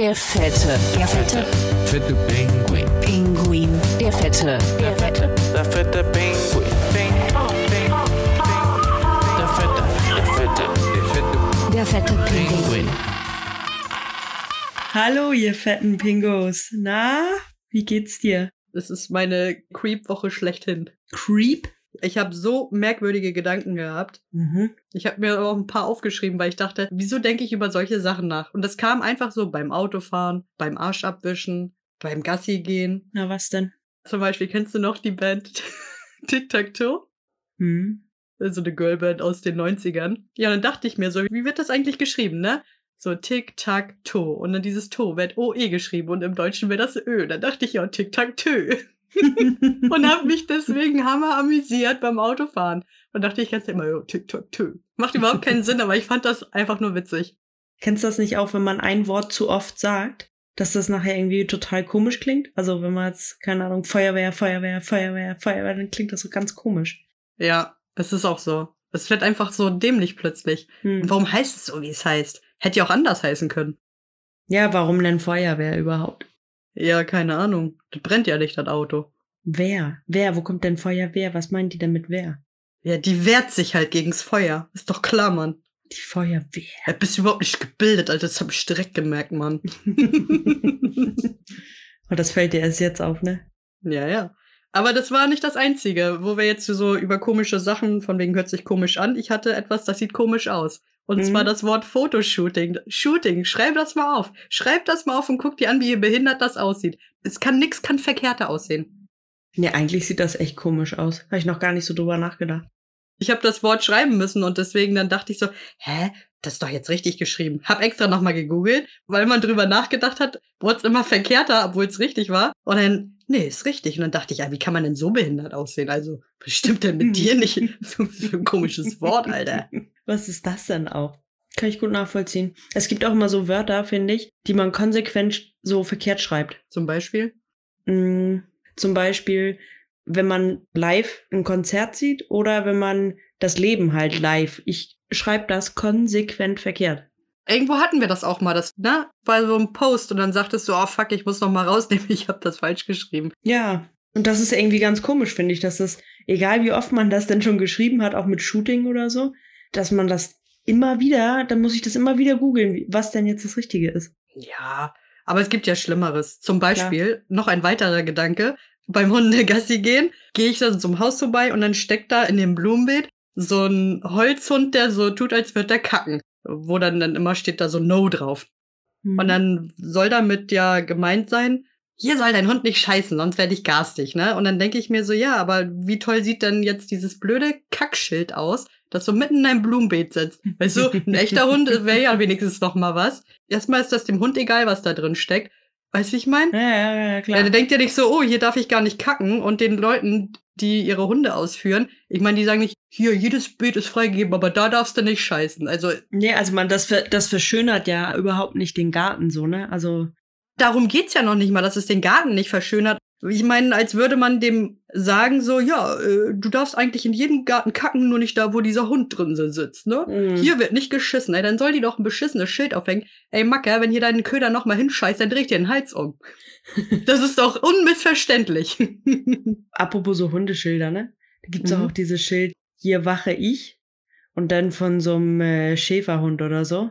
Der Fette. Der Fette. Fette Pinguin. Pinguin. Der Fette. Der Fette. Der fette Pinguin. Der fette, der fette, der fette Der Fette Pinguin. Pinguin. Hallo, ihr fetten Pingos. Na, wie geht's dir? Das ist meine Creep-Woche schlechthin. Creep? Ich habe so merkwürdige Gedanken gehabt. Mhm. Ich habe mir auch ein paar aufgeschrieben, weil ich dachte, wieso denke ich über solche Sachen nach? Und das kam einfach so beim Autofahren, beim Arsch abwischen, beim Gassi gehen. Na, was denn? Zum Beispiel kennst du noch die Band Tic Tac Toe? Hm. So eine Girlband aus den 90ern. Ja, dann dachte ich mir so, wie wird das eigentlich geschrieben, ne? So Tic Tac Toe. Und dann dieses Toe wird OE geschrieben und im Deutschen wäre das Ö. Dann dachte ich ja, Tic Tac Tö. Und habe mich deswegen hammer amüsiert beim Autofahren. Und dachte ich ganz immer, jo, Tic Tac Tö. Macht überhaupt keinen Sinn, aber ich fand das einfach nur witzig. Kennst du das nicht auch, wenn man ein Wort zu oft sagt, dass das nachher irgendwie total komisch klingt? Also wenn man jetzt, keine Ahnung, Feuerwehr, Feuerwehr, Feuerwehr, Feuerwehr, dann klingt das so ganz komisch. Ja, es ist auch so. Es wird einfach so dämlich plötzlich. Hm. Und warum heißt es so, wie es heißt? Hätte ja auch anders heißen können. Ja, warum denn Feuerwehr überhaupt? Ja, keine Ahnung. Das brennt ja nicht, das Auto. Wer? Wer? Wo kommt denn Feuerwehr? Was meint die denn mit wer? Ja, die wehrt sich halt gegens Feuer. Ist doch klar, Mann. Die Feuerwehr. Ja, bist du überhaupt nicht gebildet, Alter. Das hab ich direkt gemerkt, Mann. Und das fällt dir erst jetzt auf, ne? ja, ja. Aber das war nicht das Einzige, wo wir jetzt so über komische Sachen, von wegen hört sich komisch an. Ich hatte etwas, das sieht komisch aus. Und Mhm. zwar das Wort Fotoshooting. Shooting, schreib das mal auf. Schreib das mal auf und guck dir an, wie behindert das aussieht. Es kann nix, kann verkehrter aussehen. Ja, eigentlich sieht das echt komisch aus. Habe ich noch gar nicht so drüber nachgedacht. Ich habe das Wort schreiben müssen und deswegen dann dachte ich so, hä, das ist doch jetzt richtig geschrieben. Hab extra nochmal gegoogelt, weil man drüber nachgedacht hat, wurde es immer verkehrter, obwohl es richtig war. Und dann, nee, ist richtig. Und dann dachte ich, ja, wie kann man denn so behindert aussehen? Also, was stimmt denn mit dir nicht? So ein komisches Wort, Alter. Was ist das denn auch? Kann ich gut nachvollziehen. Es gibt auch immer so Wörter, finde ich, die man konsequent so verkehrt schreibt. Zum Beispiel? Mm, zum Beispiel, wenn man live ein Konzert sieht oder wenn man das Leben halt live. Ich schreibe das konsequent verkehrt. Irgendwo hatten wir das auch mal, das, ne? Bei so einem Post und dann sagtest du, oh fuck, ich muss noch mal rausnehmen, ich habe das falsch geschrieben. Ja. Und das ist irgendwie ganz komisch, finde ich, dass das, egal wie oft man das denn schon geschrieben hat, auch mit Shooting oder so, dass man das immer wieder, dann muss ich das immer wieder googeln, was denn jetzt das Richtige ist. Ja, aber es gibt ja Schlimmeres. Zum Beispiel, noch ein weiterer Gedanke. Beim Hundegassi gehen, gehe ich dann zum Haus vorbei und dann steckt da in dem Blumenbeet so ein Holzhund, der so tut, als würde der kacken. Wo dann, dann immer steht da so No drauf. Mhm. Und dann soll damit ja gemeint sein, hier soll dein Hund nicht scheißen, sonst werde ich garstig, ne? Und dann denke ich mir so, ja, aber wie toll sieht denn jetzt dieses blöde Kackschild aus, das so mitten in einem Blumenbeet sitzt? Weißt du, ein echter Hund wäre ja wenigstens noch mal was. Erstmal ist das dem Hund egal, was da drin steckt. Weißt du, ich meine? ja, ja, ja, Ja, klar. der denkt ja nicht so, oh, hier darf ich gar nicht kacken. Und den Leuten, die ihre Hunde ausführen, ich meine, die sagen nicht, hier, jedes Beet ist freigegeben, aber da darfst du nicht scheißen. Also Nee, also man, das, ver- das verschönert ja überhaupt nicht den Garten so, ne? Also, darum geht's ja noch nicht mal, dass es den Garten nicht verschönert. Ich meine, als würde man dem sagen so, ja, äh, du darfst eigentlich in jedem Garten kacken, nur nicht da, wo dieser Hund drin sitzt, ne? Mhm. Hier wird nicht geschissen, ey, dann soll die doch ein beschissenes Schild aufhängen. Ey, Macker, wenn hier deinen Köder noch mal hinscheißt, dann dreh ich dir den Hals um. Das ist doch unmissverständlich. apropos so Hundeschilder, ne? Da gibt's Mhm. auch dieses Schild, hier wache ich. Und dann von so einem äh, Schäferhund oder so.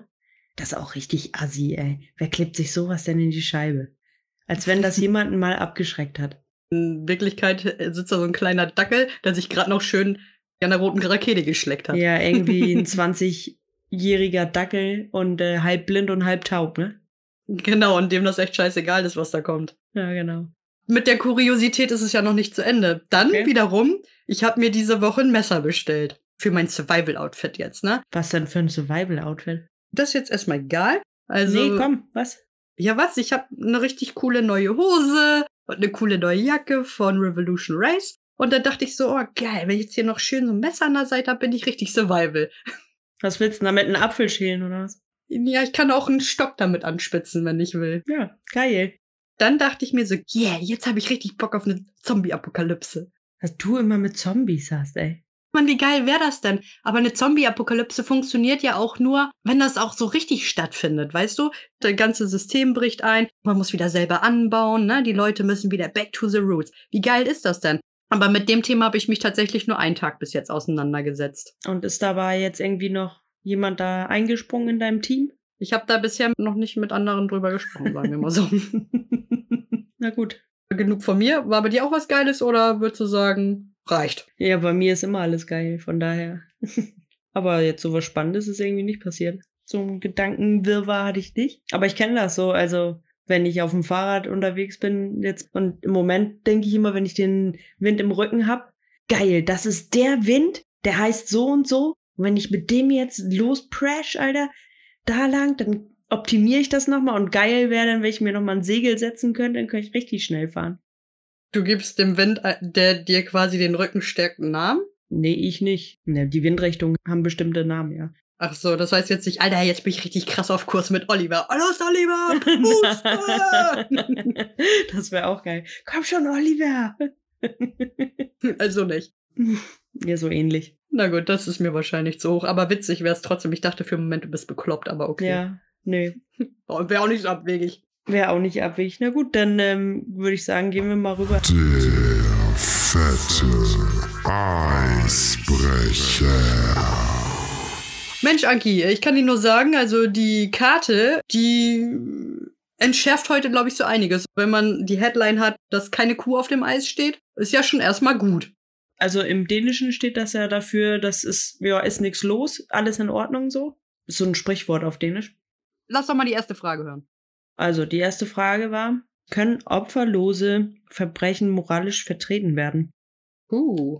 Das ist auch richtig assi, ey. Wer klebt sich sowas denn in die Scheibe? Als wenn das jemanden mal abgeschreckt hat. In Wirklichkeit sitzt da so ein kleiner Dackel, der sich gerade noch schön an der roten Rakete geschleckt hat. Ja, irgendwie ein 20-jähriger Dackel und äh, halb blind und halb taub, ne? Genau, und dem das echt scheißegal ist, was da kommt. Ja, genau. Mit der Kuriosität ist es ja noch nicht zu Ende. Dann Okay. wiederum, ich habe mir diese Woche ein Messer bestellt. Für mein Survival-Outfit jetzt, ne? Was denn für ein Survival-Outfit? Das ist jetzt erstmal egal. Also, nee, komm, was? Ja, was? Ich habe eine richtig coole neue Hose und eine coole neue Jacke von Revolution Race. Und dann dachte ich so, oh geil, wenn ich jetzt hier noch schön so ein Messer an der Seite habe, bin ich richtig Survival. Was willst du denn damit? Einen Apfel schälen oder was? Ja, ich kann auch einen Stock damit anspitzen, wenn ich will. Ja, geil. Dann dachte ich mir so, yeah, jetzt habe ich richtig Bock auf eine Zombie-Apokalypse. Was du immer mit Zombies hast, ey. Mann, wie geil wäre das denn? Aber eine Zombie-Apokalypse funktioniert ja auch nur, wenn das auch so richtig stattfindet, weißt du? Das ganze System bricht ein, man muss wieder selber anbauen, ne? Die Leute müssen wieder back to the roots. Wie geil ist das denn? Aber mit dem Thema habe ich mich tatsächlich nur einen Tag bis jetzt auseinandergesetzt. Und ist dabei jetzt irgendwie noch jemand da eingesprungen in deinem Team? Ich habe da bisher noch nicht mit anderen drüber gesprochen, sagen wir mal so. Na gut. Genug von mir. War bei dir auch was Geiles oder würdest du sagen, reicht? Ja, bei mir ist immer alles geil, von daher. Aber jetzt so was Spannendes ist irgendwie nicht passiert. So ein Gedankenwirrwarr hatte ich nicht. Aber ich kenne das so. Also, wenn ich auf dem Fahrrad unterwegs bin jetzt und im Moment denke ich immer, wenn ich den Wind im Rücken hab, geil, das ist der Wind, der heißt so und so. Und wenn ich mit dem jetzt losprash, Alter, da lang, dann optimiere ich das nochmal und geil wäre dann, wenn ich mir nochmal ein Segel setzen könnte, dann könnte ich richtig schnell fahren. Du gibst dem Wind, äh, der dir quasi den Rücken stärkt, einen Namen? Nee, ich nicht. Ja, die Windrichtungen haben bestimmte Namen, ja. Ach so, das heißt jetzt nicht, Alter, jetzt bin ich richtig krass auf Kurs mit Oliver. Los, Oliver! Das wäre auch geil. Komm schon, Oliver! also nicht. Ja, so ähnlich. Na gut, das ist mir wahrscheinlich zu hoch. Aber witzig wäre es trotzdem. Ich dachte für einen Moment, du bist bekloppt, aber okay. Ja, nö. Wäre auch nicht so abwegig. Wäre auch nicht abwegig. Na gut, dann ähm, würde ich sagen, gehen wir mal rüber. Der fette Eisbrecher. Mensch, Anki, ich kann dir nur sagen, also die Karte, die entschärft heute, glaube ich, so einiges. Wenn man die Headline hat, dass keine Kuh auf dem Eis steht, ist ja schon erstmal gut. Also im Dänischen steht das ja dafür, dass es, ja, ist nichts los, alles in Ordnung so. Ist so ein Sprichwort auf Dänisch. Lass doch mal die erste Frage hören. Also, die erste Frage war, können opferlose Verbrechen moralisch vertreten werden? Uh,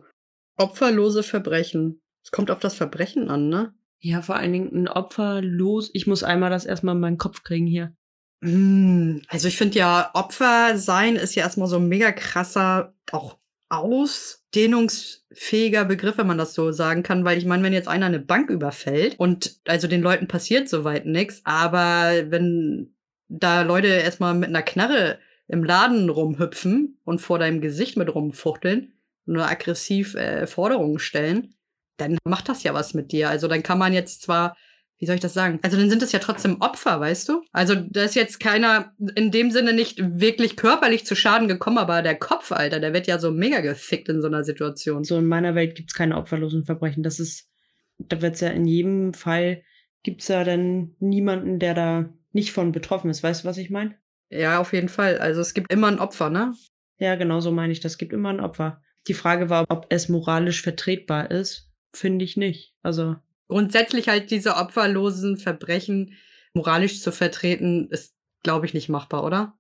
opferlose Verbrechen. Es kommt auf das Verbrechen an, ne? Ja, vor allen Dingen ein opferlos. Ich muss einmal das erstmal in meinen Kopf kriegen hier. Hm, Also ich finde ja, Opfer sein ist ja erstmal so ein mega krasser, auch ausdehnungsfähiger Begriff, wenn man das so sagen kann, weil ich meine, wenn jetzt einer eine Bank überfällt und also den Leuten passiert soweit nichts, aber wenn da Leute erstmal mit einer Knarre im Laden rumhüpfen und vor deinem Gesicht mit rumfuchteln und nur aggressiv äh, Forderungen stellen, dann macht das ja was mit dir. Also dann kann man jetzt zwar, wie soll ich das sagen? Also dann sind es ja trotzdem Opfer, weißt du? Also da ist jetzt keiner in dem Sinne nicht wirklich körperlich zu Schaden gekommen, aber der Kopf, Alter, der wird ja so mega gefickt in so einer Situation. So in meiner Welt gibt's keine opferlosen Verbrechen. Das ist, da wird's ja in jedem Fall, gibt's ja dann niemanden, der da nicht von betroffen ist. Weißt du, was ich meine? Ja, auf jeden Fall. Also es gibt immer ein Opfer, ne? Ja, genau so meine ich. Das gibt immer ein Opfer. Die Frage war, ob es moralisch vertretbar ist. Finde ich nicht. Also, Grundsätzlich halt diese opferlosen Verbrechen moralisch zu vertreten, ist, glaube ich, nicht machbar, oder?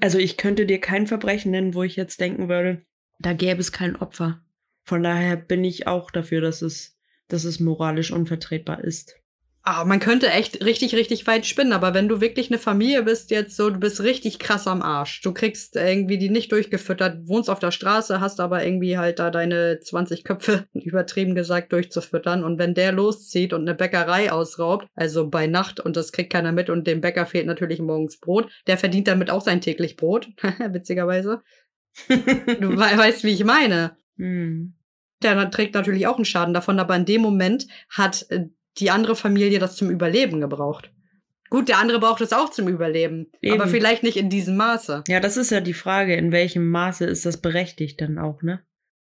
also ich könnte dir kein Verbrechen nennen, wo ich jetzt denken würde, da gäbe es kein Opfer. Von daher bin ich auch dafür, dass es, dass es moralisch unvertretbar ist. Ah, man könnte echt richtig, richtig weit spinnen, aber wenn du wirklich eine Familie bist, jetzt so, du bist richtig krass am Arsch. Du kriegst irgendwie die nicht durchgefüttert, wohnst auf der Straße, hast aber irgendwie halt da deine 20 Köpfe, übertrieben gesagt, durchzufüttern. Und wenn der loszieht und eine Bäckerei ausraubt, also bei Nacht und das kriegt keiner mit und dem Bäcker fehlt natürlich morgens Brot, der verdient damit auch sein täglich Brot, witzigerweise. Du we weißt, wie ich meine. Hm. Der trägt natürlich auch einen Schaden davon, aber in dem Moment hat äh, die andere Familie das zum Überleben gebraucht. Gut, der andere braucht es auch zum Überleben, Eben. aber vielleicht nicht in diesem Maße. Ja, das ist ja die Frage, in welchem Maße ist das berechtigt dann auch, ne?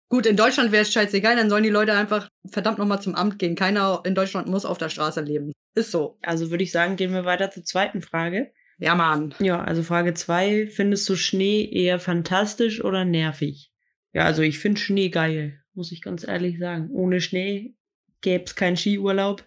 Gut, in Deutschland wäre es scheißegal, dann sollen die Leute einfach verdammt nochmal zum Amt gehen. Keiner in Deutschland muss auf der Straße leben. Ist so. Also würde ich sagen, gehen wir weiter zur zweiten Frage. Ja, Mann. Ja, also Frage zwei: Findest du Schnee eher fantastisch oder nervig? Ja, also ich finde Schnee geil, muss ich ganz ehrlich sagen. Ohne Schnee gäbe es keinen Skiurlaub.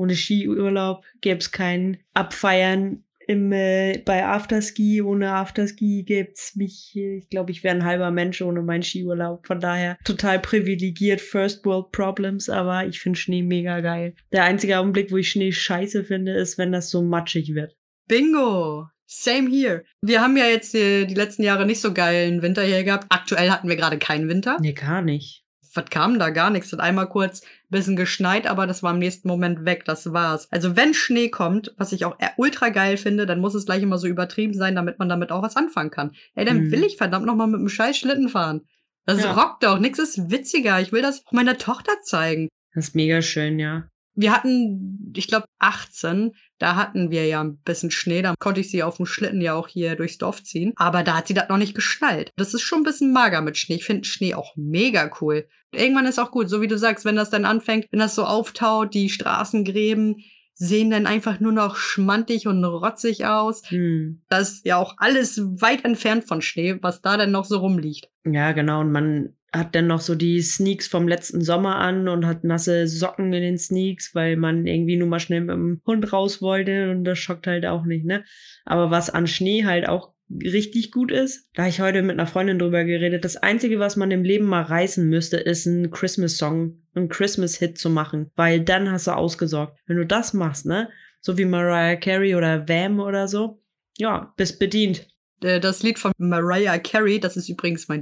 Ohne Skiurlaub gäbe es kein Abfeiern im, äh, bei Afterski. Ohne Afterski gäb's mich, äh, ich glaube, ich wäre ein halber Mensch ohne meinen Skiurlaub. Von daher total privilegiert, First World Problems, aber ich finde Schnee mega geil. Der einzige Augenblick, wo ich Schnee scheiße finde, ist, wenn das so matschig wird. Bingo. Same here. Wir haben ja jetzt äh, die letzten Jahre nicht so geilen Winter hier gehabt. Aktuell hatten wir gerade keinen Winter. Nee, gar nicht. was kam da gar nichts. Hat einmal kurz bisschen geschneit, aber das war im nächsten Moment weg. Das war's. Also wenn Schnee kommt, was ich auch eher ultra geil finde, dann muss es gleich immer so übertrieben sein, damit man damit auch was anfangen kann. Ey, dann Mhm. will ich verdammt noch mal mit dem scheiß Schlitten fahren. Das Ja. rockt auch. Nix ist witziger. Ich will das auch meiner Tochter zeigen. Das ist mega schön, ja. Wir hatten, ich glaube, 18. Da hatten wir ja ein bisschen Schnee. Da konnte ich sie auf dem Schlitten ja auch hier durchs Dorf ziehen. Aber da hat sie das noch nicht geschnallt. Das ist schon ein bisschen mager mit Schnee. Ich finde Schnee auch mega cool. Irgendwann ist auch gut, so wie du sagst, wenn das dann anfängt, wenn das so auftaut, die Straßengräben sehen dann einfach nur noch schmantig und rotzig aus. Hm. Das ist ja auch alles weit entfernt von Schnee, was da dann noch so rumliegt. Ja, genau. Und man hat dann noch so die Sneaks vom letzten Sommer an und hat nasse Socken in den Sneaks, weil man irgendwie nur mal schnell mit dem Hund raus wollte und das schockt halt auch nicht, ne? Aber was an Schnee halt auch richtig gut ist, da ich heute mit einer Freundin drüber geredet, das Einzige, was man im Leben mal reißen müsste, ist ein Christmas-Song, ein Christmas-Hit zu machen, weil dann hast du ausgesorgt. Wenn du das machst, ne? So wie Mariah Carey oder Vam oder so, ja, bist bedient. Äh, Das Lied von Mariah Carey, das ist übrigens mein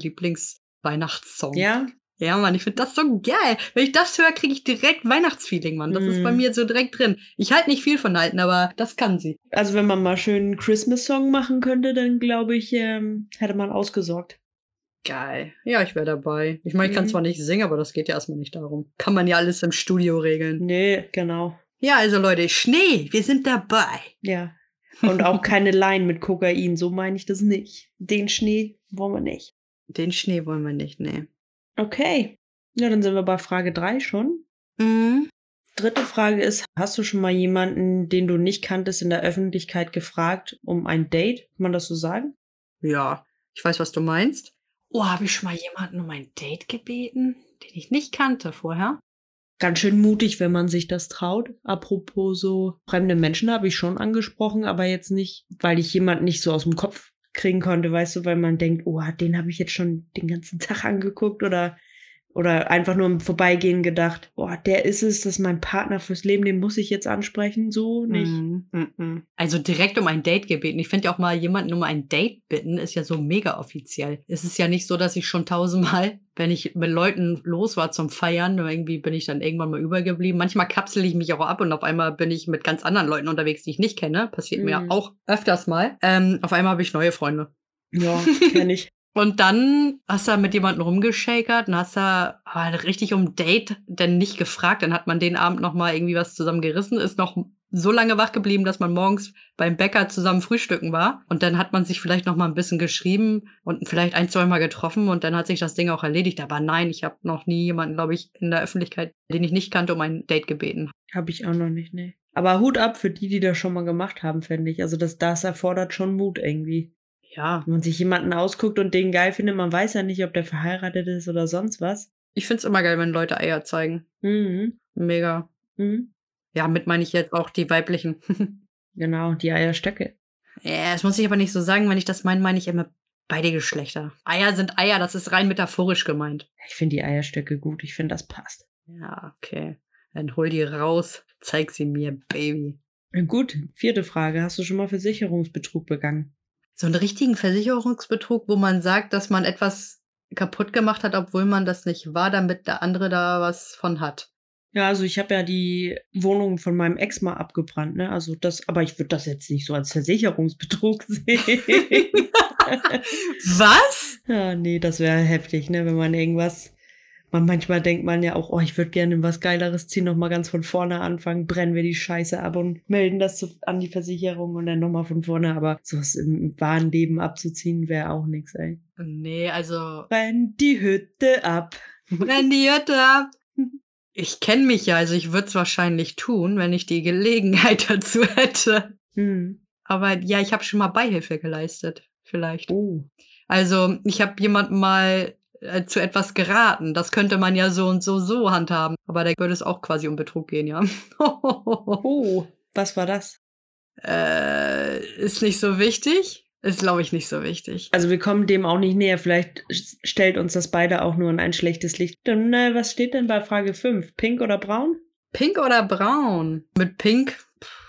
Lieblings-Weihnachtssong. Ja? Ja, Mann, ich finde das so geil. Wenn ich das höre, kriege ich direkt Weihnachtsfeeling, Mann. Das ist Mm. bei mir so direkt drin. Ich halte nicht viel von Alten, aber das kann sie. Also wenn man mal schön einen Christmas-Song machen könnte, dann glaube ich, ähm, hätte man ausgesorgt. Geil. Ja, ich wäre dabei. Ich meine, ich kann Mhm. zwar nicht singen, aber das geht ja erstmal nicht darum. Kann man ja alles im Studio regeln. Nee, genau. Ja, also Leute, Schnee, wir sind dabei. Ja. Und auch keine Line mit Kokain, so meine ich das nicht. Den Schnee wollen wir nicht. Den Schnee wollen wir nicht, nee. Okay. Ja, dann sind wir bei Frage 3 schon. Mhm. Dritte Frage ist, hast du schon mal jemanden, den du nicht kanntest, in der Öffentlichkeit gefragt um ein Date? Kann man das so sagen? Ja, ich weiß, was du meinst. Oh, habe ich schon mal jemanden um ein Date gebeten, den ich nicht kannte vorher? Ganz schön mutig, wenn man sich das traut. Apropos so fremde Menschen habe ich schon angesprochen, aber jetzt nicht, weil ich jemanden nicht so aus dem Kopf kriegen konnte, weißt du, weil man denkt, oh, den habe ich jetzt schon den ganzen Tag angeguckt oder oder einfach nur im Vorbeigehen gedacht, boah, der ist es, das ist mein Partner fürs Leben, den muss ich jetzt ansprechen, so nicht. Mhm, mhm. Also direkt um ein Date gebeten. Ich finde ja auch mal jemanden um ein Date bitten, ist ja so mega offiziell. Es ist ja nicht so, dass ich schon tausendmal, wenn ich mit Leuten los war zum Feiern, irgendwie bin ich dann irgendwann mal übergeblieben. Manchmal kapsel ich mich auch ab und auf einmal bin ich mit ganz anderen Leuten unterwegs, die ich nicht kenne. Passiert mir Mhm. auch öfters mal. Ähm, auf einmal habe ich neue Freunde. Ja, kenn ich. Und dann hast du mit jemandem rumgeschakert und hast da aber richtig um Date denn nicht gefragt. Dann hat man den Abend noch mal irgendwie was zusammen gerissen, ist noch so lange wach geblieben, dass man morgens beim Bäcker zusammen frühstücken war. Und dann hat man sich vielleicht noch mal ein bisschen geschrieben und vielleicht ein, zwei Mal getroffen und dann hat sich das Ding auch erledigt. Aber nein, ich habe noch nie jemanden, glaube ich, in der Öffentlichkeit, den ich nicht kannte, um ein Date gebeten. Habe ich auch noch nicht, nee. Aber Hut ab für die, die das schon mal gemacht haben, finde ich. Also das, das erfordert schon Mut irgendwie. Ja, Wenn man sich jemanden ausguckt und den geil findet, man weiß ja nicht, ob der verheiratet ist oder sonst was. ich find's immer geil, wenn Leute Eier zeigen. Mhm. Mega. Mhm. Ja, mit meine ich jetzt auch die weiblichen. Genau, die Eierstöcke. Ja, das muss ich aber nicht so sagen. Wenn ich das meine, meine ich immer beide Geschlechter. Eier sind Eier, das ist rein metaphorisch gemeint. Ich finde die Eierstöcke gut. Ich finde, das passt. Ja, okay. Dann hol die raus, zeig sie mir, Baby. Gut, vierte Frage. Hast du schon mal Versicherungsbetrug begangen? So einen richtigen Versicherungsbetrug, wo man sagt, dass man etwas kaputt gemacht hat, obwohl man das nicht war, damit der andere da was von hat. Ja, also ich habe ja die Wohnung von meinem Ex mal abgebrannt, ne? Also das, aber ich würde das jetzt nicht so als Versicherungsbetrug sehen. Was? ja, nee, das wäre heftig, ne? Wenn man irgendwas. Man, manchmal denkt man ja auch, oh, ich würde gerne was Geileres ziehen, nochmal ganz von vorne anfangen, brennen wir die Scheiße ab und melden das zu, an die Versicherung und dann nochmal von vorne. Aber sowas im wahren Leben abzuziehen, wäre auch nichts, ey. Nee, also. Brenn die Hütte ab. Brenn die Hütte ab. Ich kenne mich ja, also ich würde es wahrscheinlich tun, wenn ich die Gelegenheit dazu hätte. Hm. Aber ja, ich habe schon mal Beihilfe geleistet, vielleicht. Oh. Also ich habe jemandem mal äh, zu etwas geraten. Das könnte man ja so und so so handhaben. Aber da würde es auch quasi um Betrug gehen, ja. Oh, was war das? äh, ist nicht so wichtig. Ist, glaube ich, nicht so wichtig. Also wir kommen dem auch nicht näher. Vielleicht stellt uns das beide auch nur in ein schlechtes Licht. Dann, äh, was steht denn bei Frage 5? Pink oder braun? Pink oder braun? Mit Pink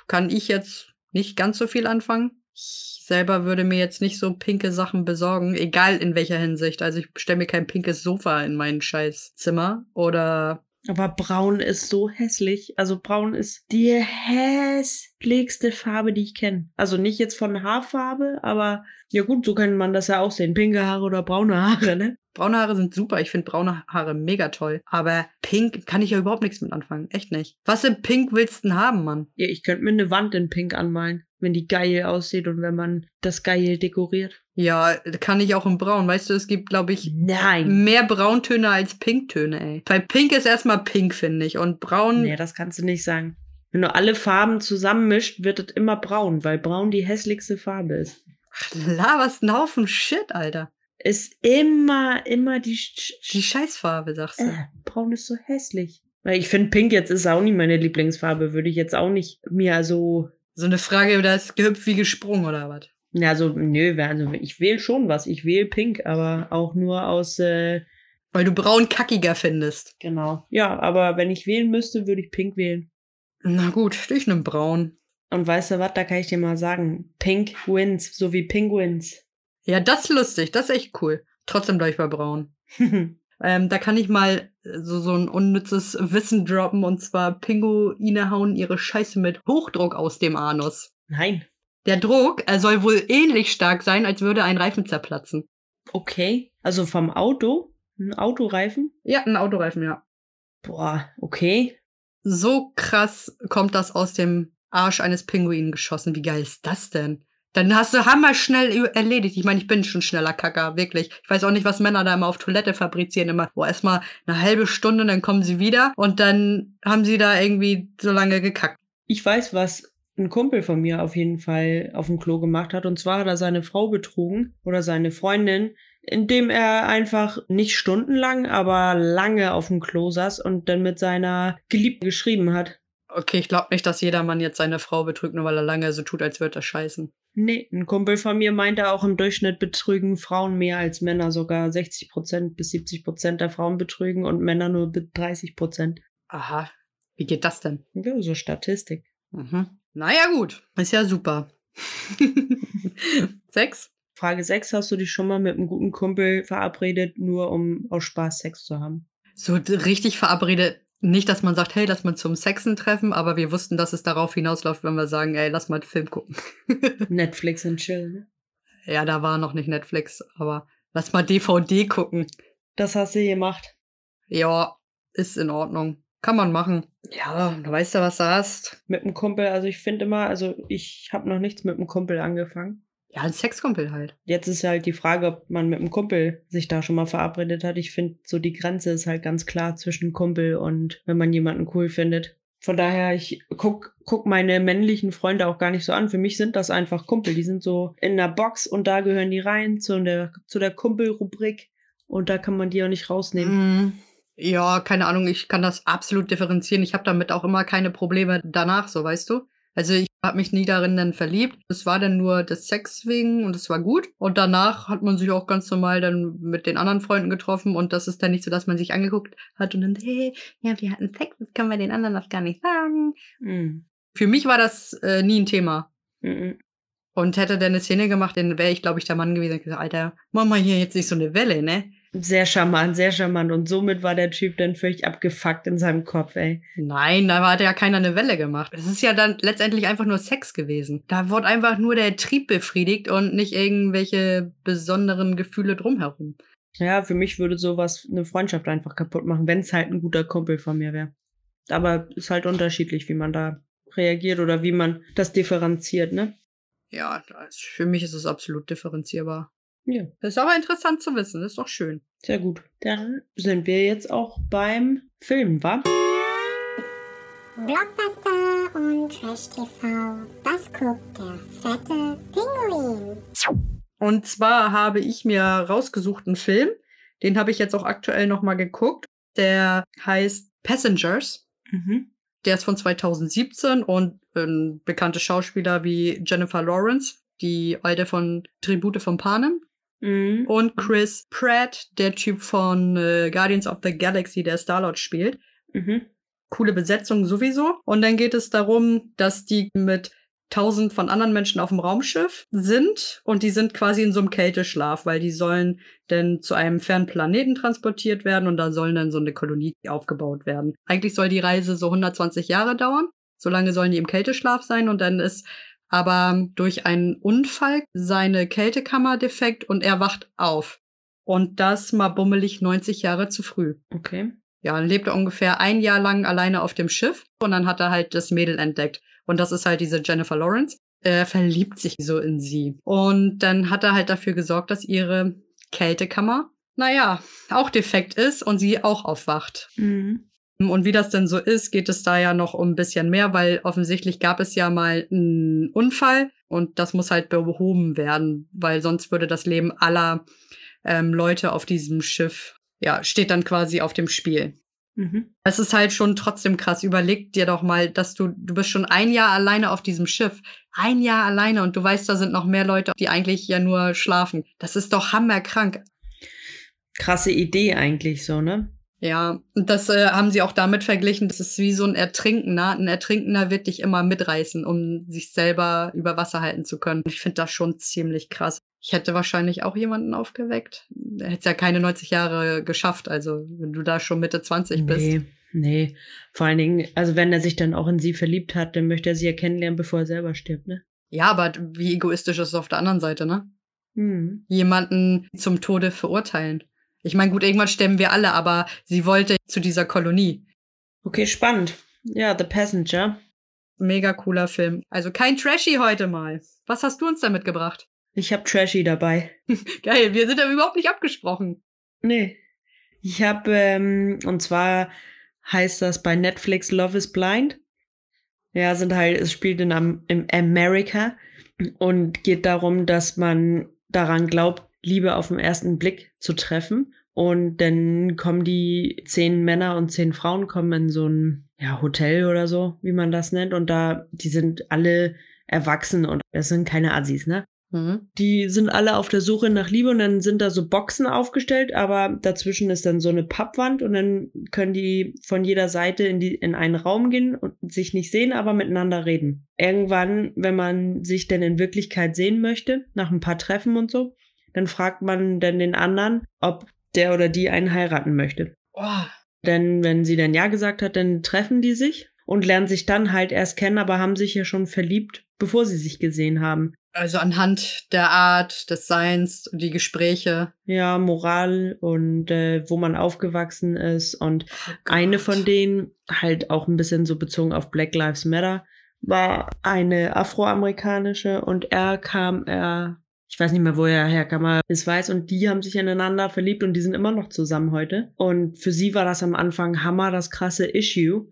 kann ich jetzt nicht ganz so viel anfangen. Ich selber würde mir jetzt nicht so pinke Sachen besorgen, egal in welcher Hinsicht. Also ich bestelle mir kein pinkes Sofa in mein scheiß Zimmer oder Aber braun ist so hässlich. Also braun ist die hässlichste Farbe, die ich kenne. Also nicht jetzt von Haarfarbe, aber ja gut, so kann man das ja auch sehen. Pinke Haare oder braune Haare, ne? Braune Haare sind super. Ich finde braune Haare mega toll. Aber pink kann ich ja überhaupt nichts mit anfangen. Echt nicht. Was in pink willst du denn haben, Mann? Ja, ich könnte mir eine Wand in Pink anmalen, wenn die geil aussieht und wenn man das geil dekoriert. Ja, kann ich auch in braun. Weißt du, es gibt, glaube ich, Nein. mehr Brauntöne als Pinktöne, ey. Weil pink ist erstmal pink, finde ich. Und braun. Nee, das kannst du nicht sagen. Wenn du alle Farben zusammenmischt, wird es immer braun, weil braun die hässlichste Farbe ist. Laberst einen Haufen Shit, Alter. Ist immer, immer die, Sch Die Scheißfarbe, sagst du. äh, braun ist so hässlich. Weil ich finde, pink jetzt ist auch nicht meine Lieblingsfarbe. Würde ich jetzt auch nicht mir so. So eine Frage, da ist gehüpft wie gesprungen, oder was? Ja, so, nö, also ich wähle schon was. Ich wähle pink, aber auch nur aus, äh, Weil du braun kackiger findest. genau. Ja, aber wenn ich wählen müsste, würde ich pink wählen. Na gut, ich nehm braun. Und weißt du was, da kann ich dir mal sagen, Pink wins, so wie Penguins. Ja, das ist lustig. Das ist echt cool. Trotzdem bleib ich bei braun. Ähm, da kann ich mal äh, so, so ein unnützes Wissen droppen. Und zwar, Pinguine hauen ihre Scheiße mit Hochdruck aus dem Anus. Nein. Der Druck er soll wohl ähnlich stark sein, als würde ein Reifen zerplatzen. Okay. Also vom Auto? Ein Autoreifen? Ja, ein Autoreifen, ja. Boah, okay. So krass kommt das aus dem Arsch eines Pinguinen geschossen. Wie geil ist das denn? Dann hast du Hammer schnell erledigt. Ich meine, ich bin schon schneller Kacker, wirklich. Ich weiß auch nicht, was Männer da immer auf Toilette fabrizieren. Immer, wo erstmal eine halbe Stunde, dann kommen sie wieder und dann haben sie da irgendwie so lange gekackt. Ich weiß, was ein Kumpel von mir auf jeden Fall auf dem Klo gemacht hat. Und zwar hat er seine Frau betrogen oder seine Freundin, indem er einfach nicht stundenlang, aber lange auf dem Klo saß und dann mit seiner Geliebten geschrieben hat. Okay, ich glaube nicht, dass jeder Mann jetzt seine Frau betrügt, nur weil er lange so tut, als würde er scheißen. Nee, ein Kumpel von mir meinte auch im Durchschnitt betrügen Frauen mehr als Männer, sogar 60 Prozent bis 70 Prozent der Frauen betrügen und Männer nur bis 30 Prozent. Aha. Wie geht das denn? Ja, so Statistik. Mhm. Naja, gut. Ist ja super. Sechs? Frage 6, hast du dich schon mal mit einem guten Kumpel verabredet, nur um aus Spaß Sex zu haben? So richtig verabredet. Nicht, dass man sagt, hey, lass mal zum Sexen treffen, aber wir wussten, dass es darauf hinausläuft, wenn wir sagen, ey, lass mal einen Film gucken. Netflix und chill, ne? ja, da war noch nicht Netflix, aber lass mal DVD gucken. Das hast du gemacht. Ja, ist in Ordnung. Kann man machen. Ja, du weißt ja, was du hast. Mit einem Kumpel, also ich finde immer, also ich habe noch nichts mit einem Kumpel angefangen. Ja, ein Sexkumpel halt. Jetzt ist halt die Frage, ob man mit einem Kumpel sich da schon mal verabredet hat. Ich finde, so die Grenze ist halt ganz klar zwischen Kumpel und wenn man jemanden cool findet. Von daher, ich guck, guck meine männlichen Freunde auch gar nicht so an. Für mich sind das einfach Kumpel. Die sind so in der Box und da gehören die rein zu der, zu der Kumpelrubrik und da kann man die auch nicht rausnehmen. Mm, Ja, keine Ahnung, ich kann das absolut differenzieren. Ich habe damit auch immer keine Probleme danach, so weißt du. Also ich habe mich nie darin dann verliebt. Es war dann nur das Sex wegen und es war gut. Und danach hat man sich auch ganz normal dann mit den anderen Freunden getroffen und das ist dann nicht so, dass man sich angeguckt hat und dann, hey, ja, wir hatten Sex, das können wir den anderen noch gar nicht sagen. Mhm. Für mich war das äh, nie ein Thema. Mhm. Und hätte der eine Szene gemacht, dann wäre ich, glaube ich, der Mann gewesen und gesagt, Alter, mach mal hier jetzt nicht so eine Welle, ne? Sehr charmant, sehr charmant. Und somit war der Typ dann völlig abgefuckt in seinem Kopf, ey. Nein, da hat ja keiner eine Welle gemacht. Es ist ja dann letztendlich einfach nur Sex gewesen. Da wurde einfach nur der Trieb befriedigt und nicht irgendwelche besonderen Gefühle drumherum. Ja, für mich würde sowas eine Freundschaft einfach kaputt machen, wenn es halt ein guter Kumpel von mir wäre. Aber ist halt unterschiedlich, wie man da reagiert oder wie man das differenziert, ne? Ja, für mich ist es absolut differenzierbar. Ja, Das ist aber interessant zu wissen, das ist doch schön. sehr gut. Dann sind wir jetzt auch beim Film, wa? Blockbuster und Trash TV. Was guckt der fette Pinguin? Und zwar habe ich mir rausgesucht einen Film, den habe ich jetzt auch aktuell nochmal geguckt. Der heißt Passengers. Mhm. Der ist von 2017 und ein bekannte Schauspieler wie Jennifer Lawrence, die alte von Tribute von Panem. Mhm. Und Chris Pratt, der Typ von äh, Guardians of the Galaxy, der Star-Lord spielt. Mhm. Coole Besetzung sowieso. Und dann geht es darum, dass die mit tausend von anderen Menschen auf dem Raumschiff sind und die sind quasi in so einem Kälteschlaf, weil die sollen dann zu einem fernen Planeten transportiert werden und da sollen dann so eine Kolonie aufgebaut werden. Eigentlich soll die Reise so 120 Jahre dauern. So lange sollen die im Kälteschlaf sein und dann ist aber durch einen Unfall seine Kältekammer defekt und er wacht auf. Und das mal bummelig 90 Jahre zu früh. Okay. Ja, dann lebt er ungefähr ein Jahr lang alleine auf dem Schiff und dann hat er halt das Mädel entdeckt. Und das ist halt diese Jennifer Lawrence. Er verliebt sich so in sie. Und dann hat er halt dafür gesorgt, dass ihre Kältekammer, naja, auch defekt ist und sie auch aufwacht. Mhm. Und wie das denn so ist, geht es da ja noch um ein bisschen mehr, weil offensichtlich gab es ja mal einen Unfall und das muss halt behoben werden, weil sonst würde das Leben aller ähm, Leute auf diesem Schiff, ja, steht dann quasi auf dem Spiel. Mhm. Es ist halt schon trotzdem krass. Überleg dir doch mal, dass du, du bist schon ein Jahr alleine auf diesem Schiff. Ein Jahr alleine und du weißt, da sind noch mehr Leute, die eigentlich ja nur schlafen. Das ist doch hammerkrank. Krasse Idee eigentlich so, ne? Ja, und das äh, haben sie auch damit verglichen, das ist wie so ein Ertrinkender. Ein Ertrinkender wird dich immer mitreißen, um sich selber über Wasser halten zu können. Ich finde das schon ziemlich krass. Ich hätte wahrscheinlich auch jemanden aufgeweckt. Hätte ja keine 90 Jahre geschafft, also wenn du da schon Mitte 20 bist. Nee, nee. Vor allen Dingen, also wenn er sich dann auch in sie verliebt hat, dann möchte er sie ja kennenlernen, bevor er selber stirbt, ne? Ja, aber wie egoistisch ist es auf der anderen Seite, ne? Mhm. Jemanden zum Tode verurteilen. Ich meine, gut, irgendwann sterben wir alle, aber sie wollte zu dieser Kolonie. Okay, spannend. Ja, The Passenger. Mega cooler Film. Also kein Trashy heute mal. Was hast du uns da mitgebracht? Ich hab Trashy dabei. Geil, wir sind ja überhaupt nicht abgesprochen. Nee. Ich hab, ähm, und zwar heißt das bei Netflix Love is Blind. Ja, sind halt, es spielt in, Am in Amerika und geht darum, dass man daran glaubt, Liebe auf den ersten Blick zu treffen. Und dann kommen die zehn Männer und zehn Frauen kommen in so ein ja, Hotel oder so, wie man das nennt. Und da, die sind alle erwachsen und das sind keine Assis, ne? Mhm. Die sind alle auf der Suche nach Liebe und dann sind da so Boxen aufgestellt, aber dazwischen ist dann so eine Pappwand und dann können die von jeder Seite in, die, in einen Raum gehen und sich nicht sehen, aber miteinander reden. Irgendwann, wenn man sich denn in Wirklichkeit sehen möchte, nach ein paar Treffen und so, dann fragt man dann den anderen, ob der oder die einen heiraten möchte. Oh, Denn wenn sie dann Ja gesagt hat, dann treffen die sich und lernen sich dann halt erst kennen, aber haben sich ja schon verliebt, bevor sie sich gesehen haben. also anhand der Art des Seins die Gespräche. Ja, Moral und äh, wo man aufgewachsen ist. Und eine von denen, halt auch ein bisschen so bezogen auf Black Lives Matter, war eine afroamerikanische und er kam, er, ich weiß nicht mehr, wo er herkam, aber ist weiß und die haben sich ineinander verliebt und die sind immer noch zusammen heute. Und für sie war das am Anfang Hammer, das krasse Issue,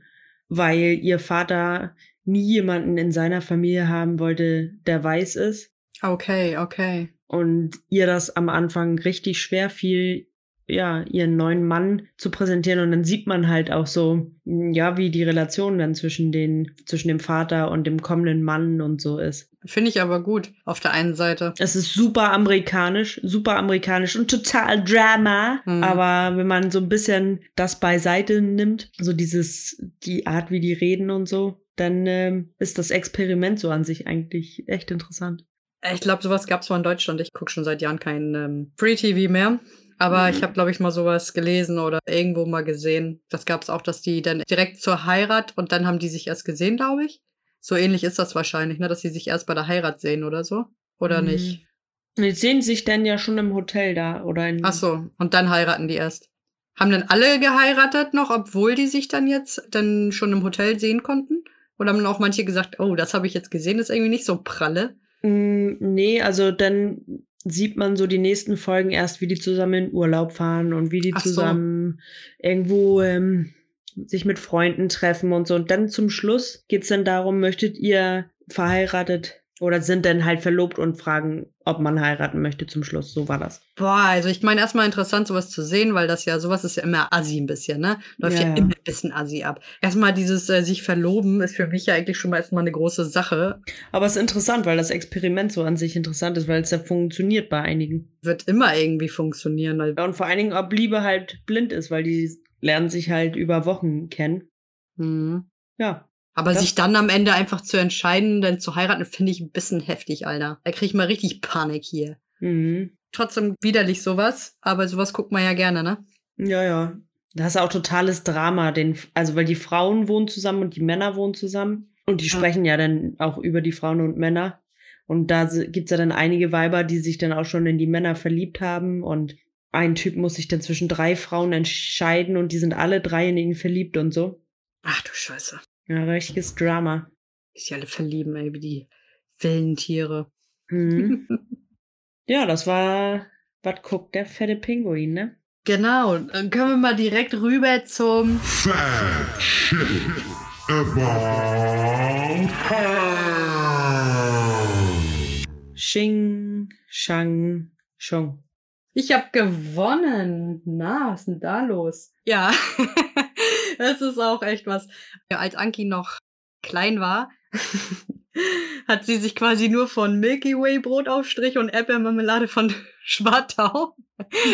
weil ihr Vater nie jemanden in seiner Familie haben wollte, der weiß ist. Okay, okay. Und ihr das am Anfang richtig schwer fiel, ja, ihren neuen Mann zu präsentieren. Und dann sieht man halt auch so, ja, wie die Relation dann zwischen den, zwischen dem Vater und dem kommenden Mann und so ist. Finde ich aber gut auf der einen Seite. Es ist super amerikanisch, super amerikanisch und total Drama. Mhm. Aber wenn man so ein bisschen das beiseite nimmt, so dieses, die Art, wie die reden und so, dann ähm, ist das Experiment so an sich eigentlich echt interessant. Ich glaube, sowas gab es mal in Deutschland. Ich gucke schon seit Jahren kein ähm, Free-TV mehr. Aber ich habe, glaube ich, mal sowas gelesen oder irgendwo mal gesehen. Das gab es auch, dass die dann direkt zur Heirat und dann haben die sich erst gesehen, glaube ich. So ähnlich ist das wahrscheinlich, ne? dass sie sich erst bei der Heirat sehen oder so. Oder Mhm. nicht? Jetzt sehen sich dann ja schon im Hotel da oder in. Ach so, und dann heiraten die erst. Haben dann alle geheiratet noch, obwohl die sich dann jetzt dann schon im Hotel sehen konnten? Oder haben auch manche gesagt, oh, das habe ich jetzt gesehen, das ist irgendwie nicht so pralle? Mm, Nee, also dann sieht man so die nächsten Folgen erst, wie die zusammen in Urlaub fahren und wie die Ach so. zusammen irgendwo ähm, sich mit Freunden treffen und so. Und dann zum Schluss geht's dann darum, möchtet ihr verheiratet oder sind dann halt verlobt und fragen, ob man heiraten möchte zum Schluss. So war das. Boah, also ich meine erstmal interessant, sowas zu sehen, weil das ja, sowas ist ja immer assi ein bisschen, ne? Läuft ja, Ja, immer ein bisschen assi ab. Erstmal dieses äh, sich verloben ist für mich ja eigentlich schon mal erstmal eine große Sache. Aber es ist interessant, weil das Experiment so an sich interessant ist, weil es ja funktioniert bei einigen. Wird immer irgendwie funktionieren. Weil, Ja, Und vor allen Dingen, ob Liebe halt blind ist, weil die lernen sich halt über Wochen kennen. hm. Ja. Aber Das- sich dann am Ende einfach zu entscheiden, dann zu heiraten, finde ich ein bisschen heftig, Alter. Da kriege ich mal richtig Panik hier. Mhm. Trotzdem widerlich sowas, aber sowas guckt man ja gerne, ne? Ja, ja. Das ist auch totales Drama, den, also weil die Frauen wohnen zusammen und die Männer wohnen zusammen. Und die Ja. sprechen ja dann auch über die Frauen und Männer. Und da si- gibt's ja dann einige Weiber, die sich dann auch schon in die Männer verliebt haben. Und ein Typ muss sich dann zwischen drei Frauen entscheiden und die sind alle drei in ihn verliebt und so. Ach du Scheiße. Ja, richtiges Drama. Die sich alle verlieben, ey, wie die wilden Tiere. Mhm. ja, das war, was guckt der fette Pinguin, ne? Genau, dann können wir mal direkt rüber zum Fact Shit About Her. Xing, Shang, Shong. Ich hab gewonnen. Na, was ist denn da los? Ja, das ist auch echt was. Ja, als Anki noch klein war, hat sie sich quasi nur von Milky Way Brotaufstrich und Erdbeermarmelade von Schwartau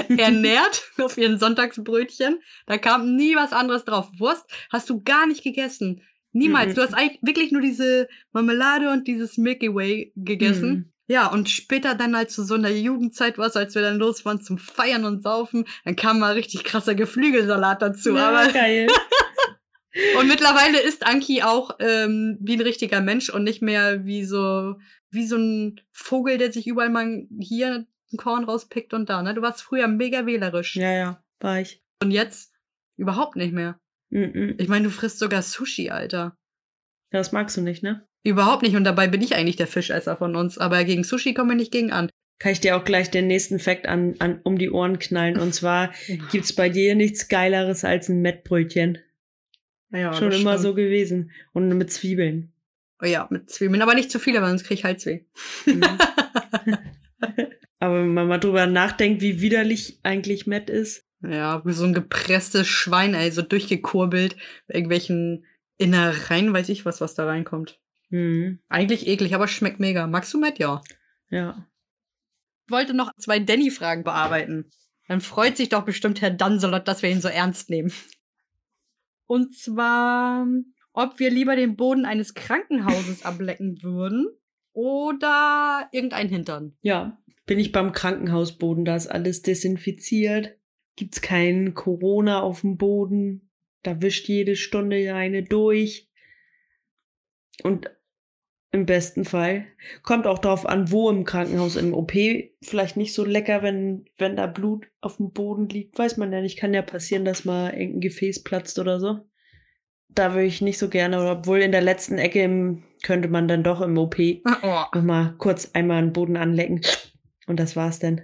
ernährt auf ihren Sonntagsbrötchen. Da kam nie was anderes drauf. Wurst hast du gar nicht gegessen. Niemals. Mhm. Du hast eigentlich wirklich nur diese Marmelade und dieses Milky Way gegessen. Mhm. Ja, und später dann, als du so in der Jugendzeit warst, als wir dann los waren zum Feiern und Saufen, dann kam mal richtig krasser Geflügelsalat dazu. Ja, Aber geil. und mittlerweile ist Anki auch ähm, wie ein richtiger Mensch und nicht mehr wie so wie so ein Vogel, der sich überall mal hier ein Korn rauspickt und da. Ne? Du warst früher mega wählerisch Ja, ja, war ich. und jetzt überhaupt nicht mehr. Mhm. Ich meine, du frisst sogar Sushi, Alter. Das magst du nicht, ne? Überhaupt nicht und dabei bin ich eigentlich der Fischesser von uns. Aber gegen Sushi kommen wir nicht gegen an. Kann ich dir auch gleich den nächsten Fact an, an, um die Ohren knallen. Und zwar gibt's bei dir nichts Geileres als ein Mettbrötchen. Ja, Schon immer stimmt. so gewesen. Und mit Zwiebeln. Oh ja, mit Zwiebeln, aber nicht zu viele, weil sonst krieg ich Halsweh. Mhm. Aber wenn man mal drüber nachdenkt, wie widerlich eigentlich Mett ist. Ja, wie so ein gepresstes Schwein, ey, so durchgekurbelt, irgendwelchen Innereien, weiß ich was, was da reinkommt. Mhm. Eigentlich eklig, aber schmeckt mega. Magst du mit? Ja. Ja. Ich wollte noch zwei Danny-Fragen bearbeiten. Dann freut sich doch bestimmt Herr Danselot, dass wir ihn so ernst nehmen. Und zwar, ob wir lieber den Boden eines Krankenhauses ablecken würden oder irgendein Hintern. Ja. Bin ich beim Krankenhausboden, da ist alles desinfiziert. Gibt's kein Corona auf dem Boden. Da wischt jede Stunde eine durch. Und im besten Fall. Kommt auch drauf an, wo im Krankenhaus, im OP. Vielleicht nicht so lecker, wenn, wenn da Blut auf dem Boden liegt. Weiß man ja nicht. Kann ja passieren, dass mal irgendein Gefäß platzt oder so. Da würde ich nicht so gerne, obwohl in der letzten Ecke im, könnte man dann doch im OP Oh. nochmal kurz einmal den Boden anlecken. Und das war's dann.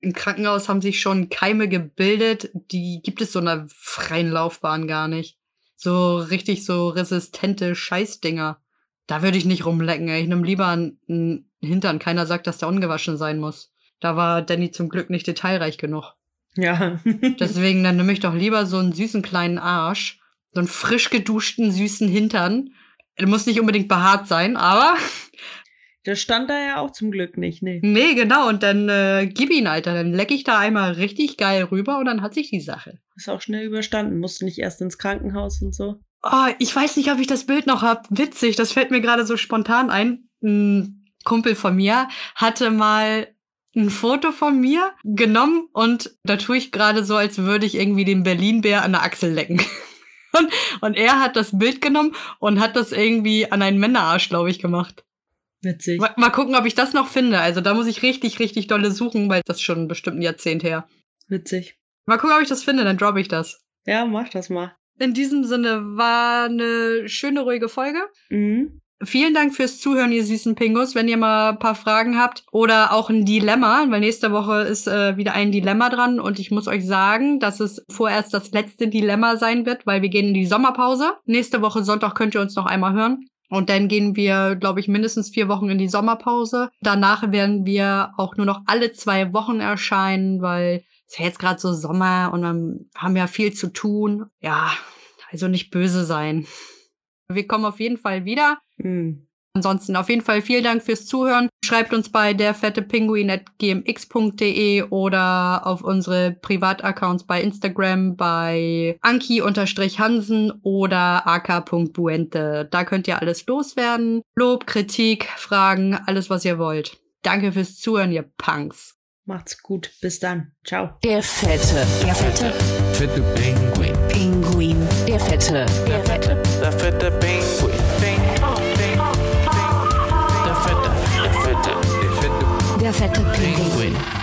Im Krankenhaus haben sich schon Keime gebildet, die gibt es so in der freien Laufbahn gar nicht. So richtig so resistente Scheißdinger. Da würde ich nicht rumlecken, ey. Ich nehme lieber einen, Hintern. Keiner sagt, dass der ungewaschen sein muss. Da war Danny zum Glück nicht detailreich genug. Ja. Deswegen, dann nehme ich doch lieber so einen süßen kleinen Arsch. So einen frisch geduschten, süßen Hintern. Der muss nicht unbedingt behaart sein, aber Das stand da ja auch zum Glück nicht, nee. nee, genau. Und dann äh, gib ihn, Alter. Dann lecke ich da einmal richtig geil rüber und dann hat sich die Sache. Ist auch schnell überstanden. Musste nicht erst ins Krankenhaus und so. Oh, ich weiß nicht, ob ich das Bild noch hab. Witzig, das fällt mir gerade so spontan ein. Ein Kumpel von mir hatte mal ein Foto von mir genommen und da tue ich gerade so, als würde ich irgendwie den Berlin-Bär an der Achsel lecken. Und, und er hat das Bild genommen und hat das irgendwie an einen Männerarsch, glaube ich, gemacht. Witzig. Mal, mal gucken, ob ich das noch finde. Also da muss ich richtig, richtig dolle suchen, weil das schon bestimmt ein Jahrzehnt her. Witzig. Mal gucken, ob ich das finde, dann droppe ich das. Ja, mach das mal. In diesem Sinne war eine schöne, ruhige Folge. Mhm. Vielen Dank fürs Zuhören, ihr süßen Pingus. Wenn ihr mal ein paar Fragen habt oder auch ein Dilemma, weil nächste Woche ist äh, wieder ein Dilemma dran und ich muss euch sagen, dass es vorerst das letzte Dilemma sein wird, weil wir gehen in die Sommerpause. Nächste Woche Sonntag könnt ihr uns noch einmal hören. Und dann gehen wir, glaube ich, mindestens vier Wochen in die Sommerpause. Danach werden wir auch nur noch alle zwei Wochen erscheinen, weil es ja jetzt gerade so Sommer und dann haben wir viel zu tun. Ja, also nicht böse sein. Wir kommen auf jeden Fall wieder. Mhm. Ansonsten auf jeden Fall vielen Dank fürs Zuhören. Schreibt uns bei der fette Pinguin at gmx.de oder auf unsere Privataccounts bei Instagram bei anki-hansen oder ak.buente. Da könnt ihr alles loswerden. Lob, Kritik, Fragen, alles was ihr wollt. Danke fürs Zuhören, ihr Punks. Macht's gut. Bis dann. Ciao. Der fette, der fette Fette Pinguin. Pinguin. Der fette, der fette Der fette Pinguin. Ping, ping, ping. Der fette, der fette, der fette Der fette Pinguin. Pinguin.